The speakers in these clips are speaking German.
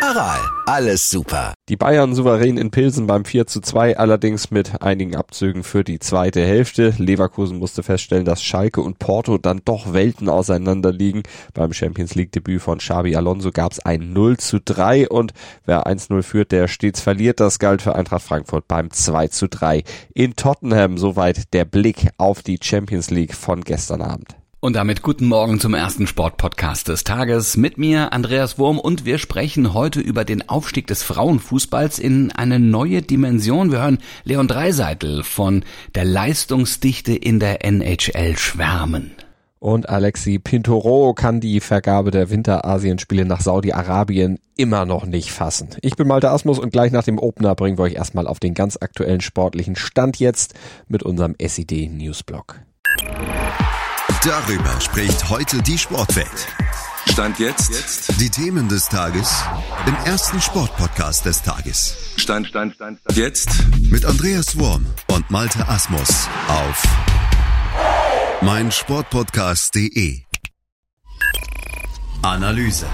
Aral, alles super. Die Bayern souverän in Pilsen beim 4 zu 2, allerdings mit einigen Abzügen für die zweite Hälfte. Leverkusen musste feststellen, dass Schalke und Porto dann doch Welten auseinander liegen. Beim Champions League Debüt von Xabi Alonso gab es ein 0 zu 3 und wer 1-0 führt, der stets verliert. Das galt für Eintracht Frankfurt beim 2 zu 3 in Tottenham. Soweit der Blick auf die Champions League von gestern Abend. Und damit guten Morgen zum ersten Sportpodcast des Tages. Mit mir Andreas Wurm und wir sprechen heute über den Aufstieg des Frauenfußballs in eine neue Dimension. Wir hören Leon Dreiseitel von der Leistungsdichte in der NHL schwärmen. Und Alexi Pintoro kann die Vergabe der Winterasienspiele nach Saudi-Arabien immer noch nicht fassen. Ich bin Malte Asmus und gleich nach dem Opener bringen wir euch erstmal auf den ganz aktuellen sportlichen Stand jetzt mit unserem SID Newsblog. Darüber spricht heute die Sportwelt. Stand jetzt. jetzt. Die Themen des Tages im ersten Sportpodcast des Tages. Stand, Stand, Stand, Stand. Jetzt. Mit Andreas Worm und Malte Asmus auf meinsportpodcast.de. Analyse.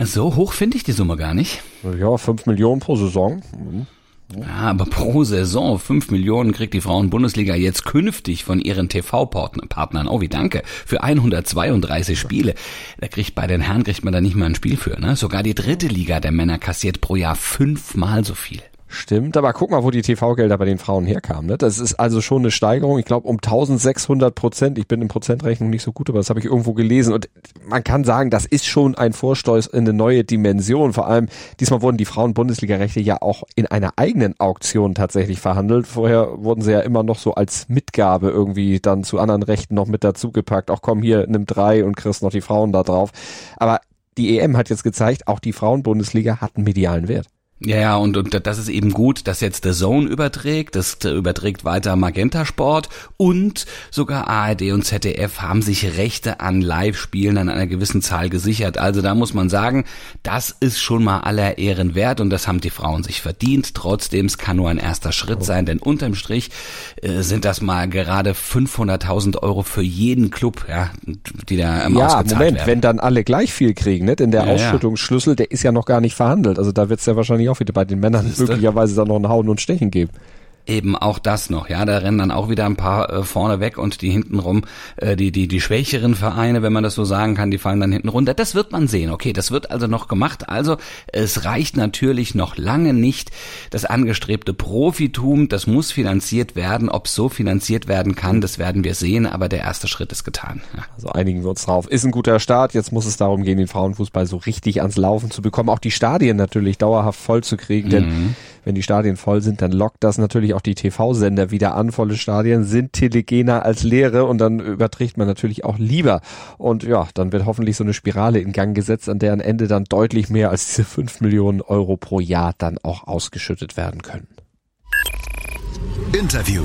So hoch finde ich die Summe gar nicht. Ja, fünf Millionen pro Saison. Mhm. Ja, aber pro Saison fünf Millionen kriegt die Frauen-Bundesliga jetzt künftig von ihren TV-Partnern. Oh, wie danke. Für 132 Spiele. Da kriegt bei den Herren kriegt man da nicht mal ein Spiel für, ne? Sogar die dritte Liga der Männer kassiert pro Jahr fünfmal so viel. Stimmt, aber guck mal, wo die TV-Gelder bei den Frauen herkamen. Ne? Das ist also schon eine Steigerung, ich glaube um 1600 Prozent. Ich bin in Prozentrechnung nicht so gut, aber das habe ich irgendwo gelesen. Und man kann sagen, das ist schon ein Vorstoß in eine neue Dimension. Vor allem, diesmal wurden die Frauen-Bundesliga-Rechte ja auch in einer eigenen Auktion tatsächlich verhandelt. Vorher wurden sie ja immer noch so als Mitgabe irgendwie dann zu anderen Rechten noch mit dazugepackt. Auch komm hier, nimm drei und kriegst noch die Frauen da drauf. Aber die EM hat jetzt gezeigt, auch die Frauen-Bundesliga hat einen medialen Wert. Ja, ja, und, und das ist eben gut, dass jetzt The Zone überträgt, das überträgt weiter Magenta Sport und sogar ARD und ZDF haben sich Rechte an Live-Spielen an einer gewissen Zahl gesichert. Also da muss man sagen, das ist schon mal aller Ehren wert und das haben die Frauen sich verdient. Trotzdem, es kann nur ein erster Schritt sein, denn unterm Strich äh, sind das mal gerade 500.000 Euro für jeden Club, ja, die da ähm, Ja, Moment, werden. wenn dann alle gleich viel kriegen, ne? denn der ja, Ausschüttungsschlüssel, der ist ja noch gar nicht verhandelt. Also da wird's ja wahrscheinlich auch wieder bei den Männern möglicherweise dann noch ein Hauen und Stechen geben eben auch das noch, ja, da rennen dann auch wieder ein paar äh, vorne weg und die hintenrum, äh, die, die, die schwächeren Vereine, wenn man das so sagen kann, die fallen dann hinten runter. Das wird man sehen, okay, das wird also noch gemacht. Also es reicht natürlich noch lange nicht das angestrebte Profitum, das muss finanziert werden. Ob so finanziert werden kann, das werden wir sehen, aber der erste Schritt ist getan. Ja. Also einigen wir uns drauf. Ist ein guter Start, jetzt muss es darum gehen, den Frauenfußball so richtig ans Laufen zu bekommen, auch die Stadien natürlich dauerhaft voll zu kriegen, denn mhm. Wenn die Stadien voll sind, dann lockt das natürlich auch die TV-Sender wieder an. Volle Stadien sind telegener als leere und dann überträgt man natürlich auch lieber. Und ja, dann wird hoffentlich so eine Spirale in Gang gesetzt, an deren Ende dann deutlich mehr als diese 5 Millionen Euro pro Jahr dann auch ausgeschüttet werden können. Interview.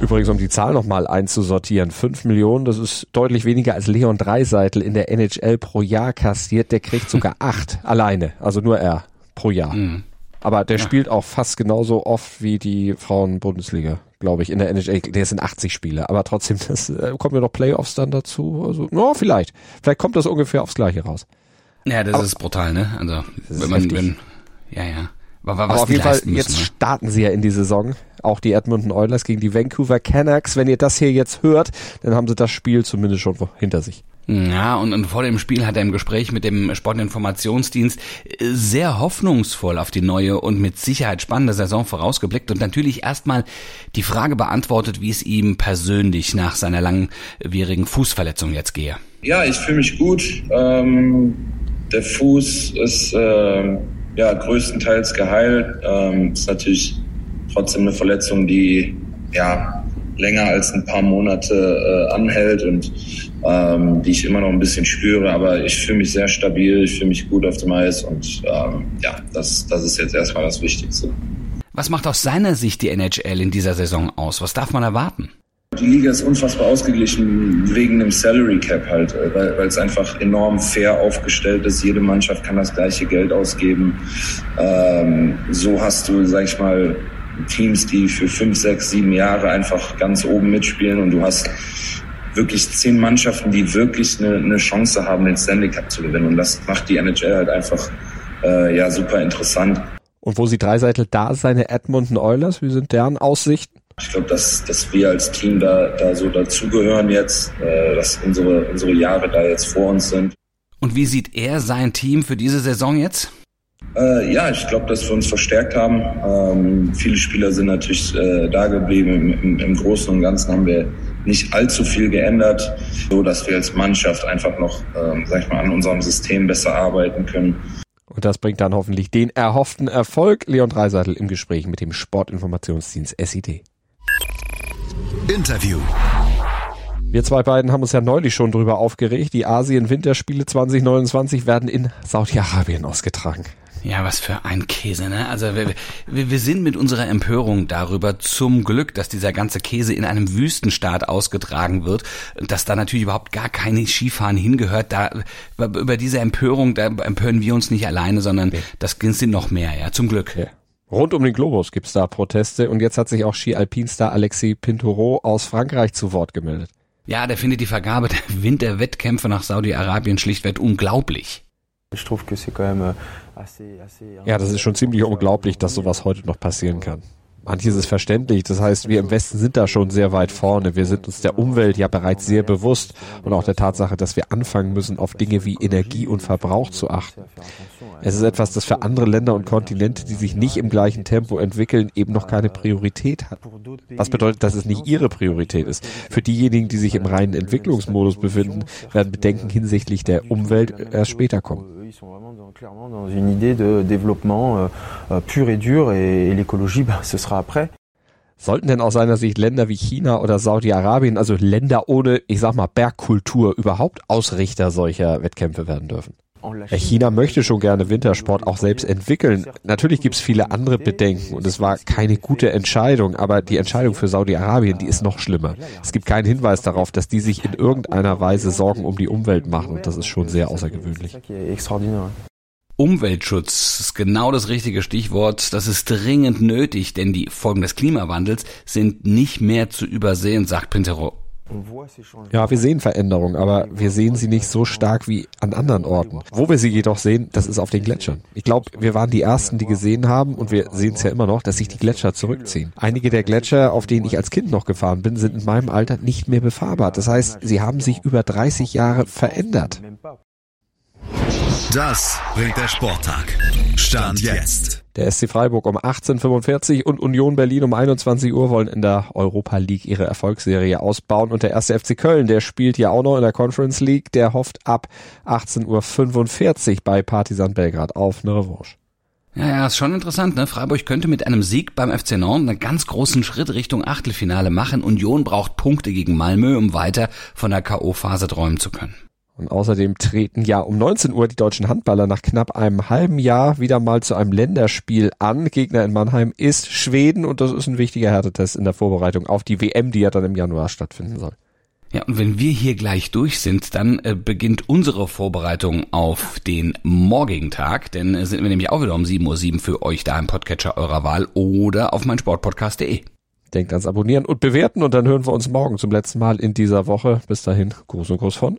Übrigens, um die Zahl nochmal einzusortieren, 5 Millionen, das ist deutlich weniger als Leon Dreiseitel in der NHL pro Jahr kassiert. Der kriegt sogar acht alleine, also nur er pro Jahr. Mhm. Aber der ja. spielt auch fast genauso oft wie die Frauen-Bundesliga, glaube ich, in der NHL. Der sind 80 Spiele, aber trotzdem, das äh, kommen ja noch Playoffs dann dazu. Also, no, vielleicht. Vielleicht kommt das ungefähr aufs Gleiche raus. Ja, das aber, ist brutal, ne? Also, wenn man, wenn, ja, ja. Was aber auf jeden Fall, müssen, jetzt ne? starten sie ja in die Saison. Auch die Edmonton Oilers gegen die Vancouver Canucks. Wenn ihr das hier jetzt hört, dann haben sie das Spiel zumindest schon hinter sich. Ja, und, und vor dem Spiel hat er im Gespräch mit dem Sportinformationsdienst äh, sehr hoffnungsvoll auf die neue und mit Sicherheit spannende Saison vorausgeblickt und natürlich erstmal die Frage beantwortet, wie es ihm persönlich nach seiner langwierigen Fußverletzung jetzt gehe. Ja, ich fühle mich gut. Ähm, der Fuß ist äh, ja größtenteils geheilt. Ähm, ist natürlich trotzdem eine Verletzung, die ja länger als ein paar Monate äh, anhält und ähm, die ich immer noch ein bisschen spüre. Aber ich fühle mich sehr stabil, ich fühle mich gut auf dem Eis und ähm, ja, das, das ist jetzt erstmal das Wichtigste. Was macht aus seiner Sicht die NHL in dieser Saison aus? Was darf man erwarten? Die Liga ist unfassbar ausgeglichen wegen dem Salary Cap halt, äh, weil, weil es einfach enorm fair aufgestellt ist. Jede Mannschaft kann das gleiche Geld ausgeben. Ähm, so hast du, sag ich mal, Teams, die für fünf, sechs, sieben Jahre einfach ganz oben mitspielen und du hast wirklich zehn Mannschaften, die wirklich eine, eine Chance haben, den Stanley Cup zu gewinnen. Und das macht die NHL halt einfach äh, ja super interessant. Und wo sieht Dreiseitel da seine Edmonton Oilers? Wie sind deren Aussichten? Ich glaube, dass, dass wir als Team da, da so dazugehören jetzt, äh, dass unsere, unsere Jahre da jetzt vor uns sind. Und wie sieht er sein Team für diese Saison jetzt? Äh, ja, ich glaube, dass wir uns verstärkt haben. Ähm, viele Spieler sind natürlich äh, da geblieben. Im, im, Im, Großen und Ganzen haben wir nicht allzu viel geändert, so dass wir als Mannschaft einfach noch, ähm, sag ich mal, an unserem System besser arbeiten können. Und das bringt dann hoffentlich den erhofften Erfolg. Leon Dreiseitel im Gespräch mit dem Sportinformationsdienst SID. Interview. Wir zwei beiden haben uns ja neulich schon drüber aufgeregt. Die Asien-Winterspiele 2029 werden in Saudi-Arabien ausgetragen. Ja, was für ein Käse, ne? Also wir, wir, wir sind mit unserer Empörung darüber zum Glück, dass dieser ganze Käse in einem Wüstenstaat ausgetragen wird, dass da natürlich überhaupt gar keine Skifahren hingehört. Da über diese Empörung, da empören wir uns nicht alleine, sondern das sind noch mehr, ja, zum Glück. Ja. Rund um den Globus gibt's da Proteste und jetzt hat sich auch Ski-Alpinstar Alexis Pinturo aus Frankreich zu Wort gemeldet. Ja, der findet die Vergabe der Winterwettkämpfe nach Saudi-Arabien schlichtweg unglaublich. Ja, das ist schon ziemlich unglaublich, dass sowas heute noch passieren kann. Manches ist verständlich. Das heißt, wir im Westen sind da schon sehr weit vorne. Wir sind uns der Umwelt ja bereits sehr bewusst und auch der Tatsache, dass wir anfangen müssen, auf Dinge wie Energie und Verbrauch zu achten. Es ist etwas, das für andere Länder und Kontinente, die sich nicht im gleichen Tempo entwickeln, eben noch keine Priorität hat. Was bedeutet, dass es nicht ihre Priorität ist. Für diejenigen, die sich im reinen Entwicklungsmodus befinden, werden Bedenken hinsichtlich der Umwelt erst später kommen clairement dans une idée de développement euh, pur et dur et, et l'écologie, bah, ce sera après. Sollten denn aus seiner Sicht Länder wie China oder Saudi-Arabien, also Länder ohne, ich sag mal, Bergkultur, überhaupt Ausrichter solcher Wettkämpfe werden dürfen? China möchte schon gerne Wintersport auch selbst entwickeln. Natürlich gibt es viele andere Bedenken und es war keine gute Entscheidung, aber die Entscheidung für Saudi-Arabien, die ist noch schlimmer. Es gibt keinen Hinweis darauf, dass die sich in irgendeiner Weise Sorgen um die Umwelt machen und das ist schon sehr außergewöhnlich. Umweltschutz ist genau das richtige Stichwort. Das ist dringend nötig, denn die Folgen des Klimawandels sind nicht mehr zu übersehen, sagt Pintero. Ja, wir sehen Veränderungen, aber wir sehen sie nicht so stark wie an anderen Orten. Wo wir sie jedoch sehen, das ist auf den Gletschern. Ich glaube, wir waren die Ersten, die gesehen haben, und wir sehen es ja immer noch, dass sich die Gletscher zurückziehen. Einige der Gletscher, auf denen ich als Kind noch gefahren bin, sind in meinem Alter nicht mehr befahrbar. Das heißt, sie haben sich über 30 Jahre verändert. Das bringt der Sporttag. Stand jetzt. Der SC Freiburg um 18.45 und Union Berlin um 21 Uhr wollen in der Europa League ihre Erfolgsserie ausbauen. Und der erste FC Köln, der spielt ja auch noch in der Conference League, der hofft ab 18.45 Uhr bei Partisan Belgrad auf eine Revanche. Ja, ja, ist schon interessant, ne? Freiburg könnte mit einem Sieg beim FC Nantes einen ganz großen Schritt Richtung Achtelfinale machen. Union braucht Punkte gegen Malmö, um weiter von der K.O.-Phase träumen zu können. Und außerdem treten ja um 19 Uhr die deutschen Handballer nach knapp einem halben Jahr wieder mal zu einem Länderspiel an. Gegner in Mannheim ist Schweden und das ist ein wichtiger Härtetest in der Vorbereitung auf die WM, die ja dann im Januar stattfinden soll. Ja, und wenn wir hier gleich durch sind, dann äh, beginnt unsere Vorbereitung auf den morgigen Tag, denn äh, sind wir nämlich auch wieder um 7.07 Uhr für euch da im Podcatcher eurer Wahl oder auf meinsportpodcast.de. Denkt ans Abonnieren und Bewerten und dann hören wir uns morgen zum letzten Mal in dieser Woche. Bis dahin, Gruß und Gruß von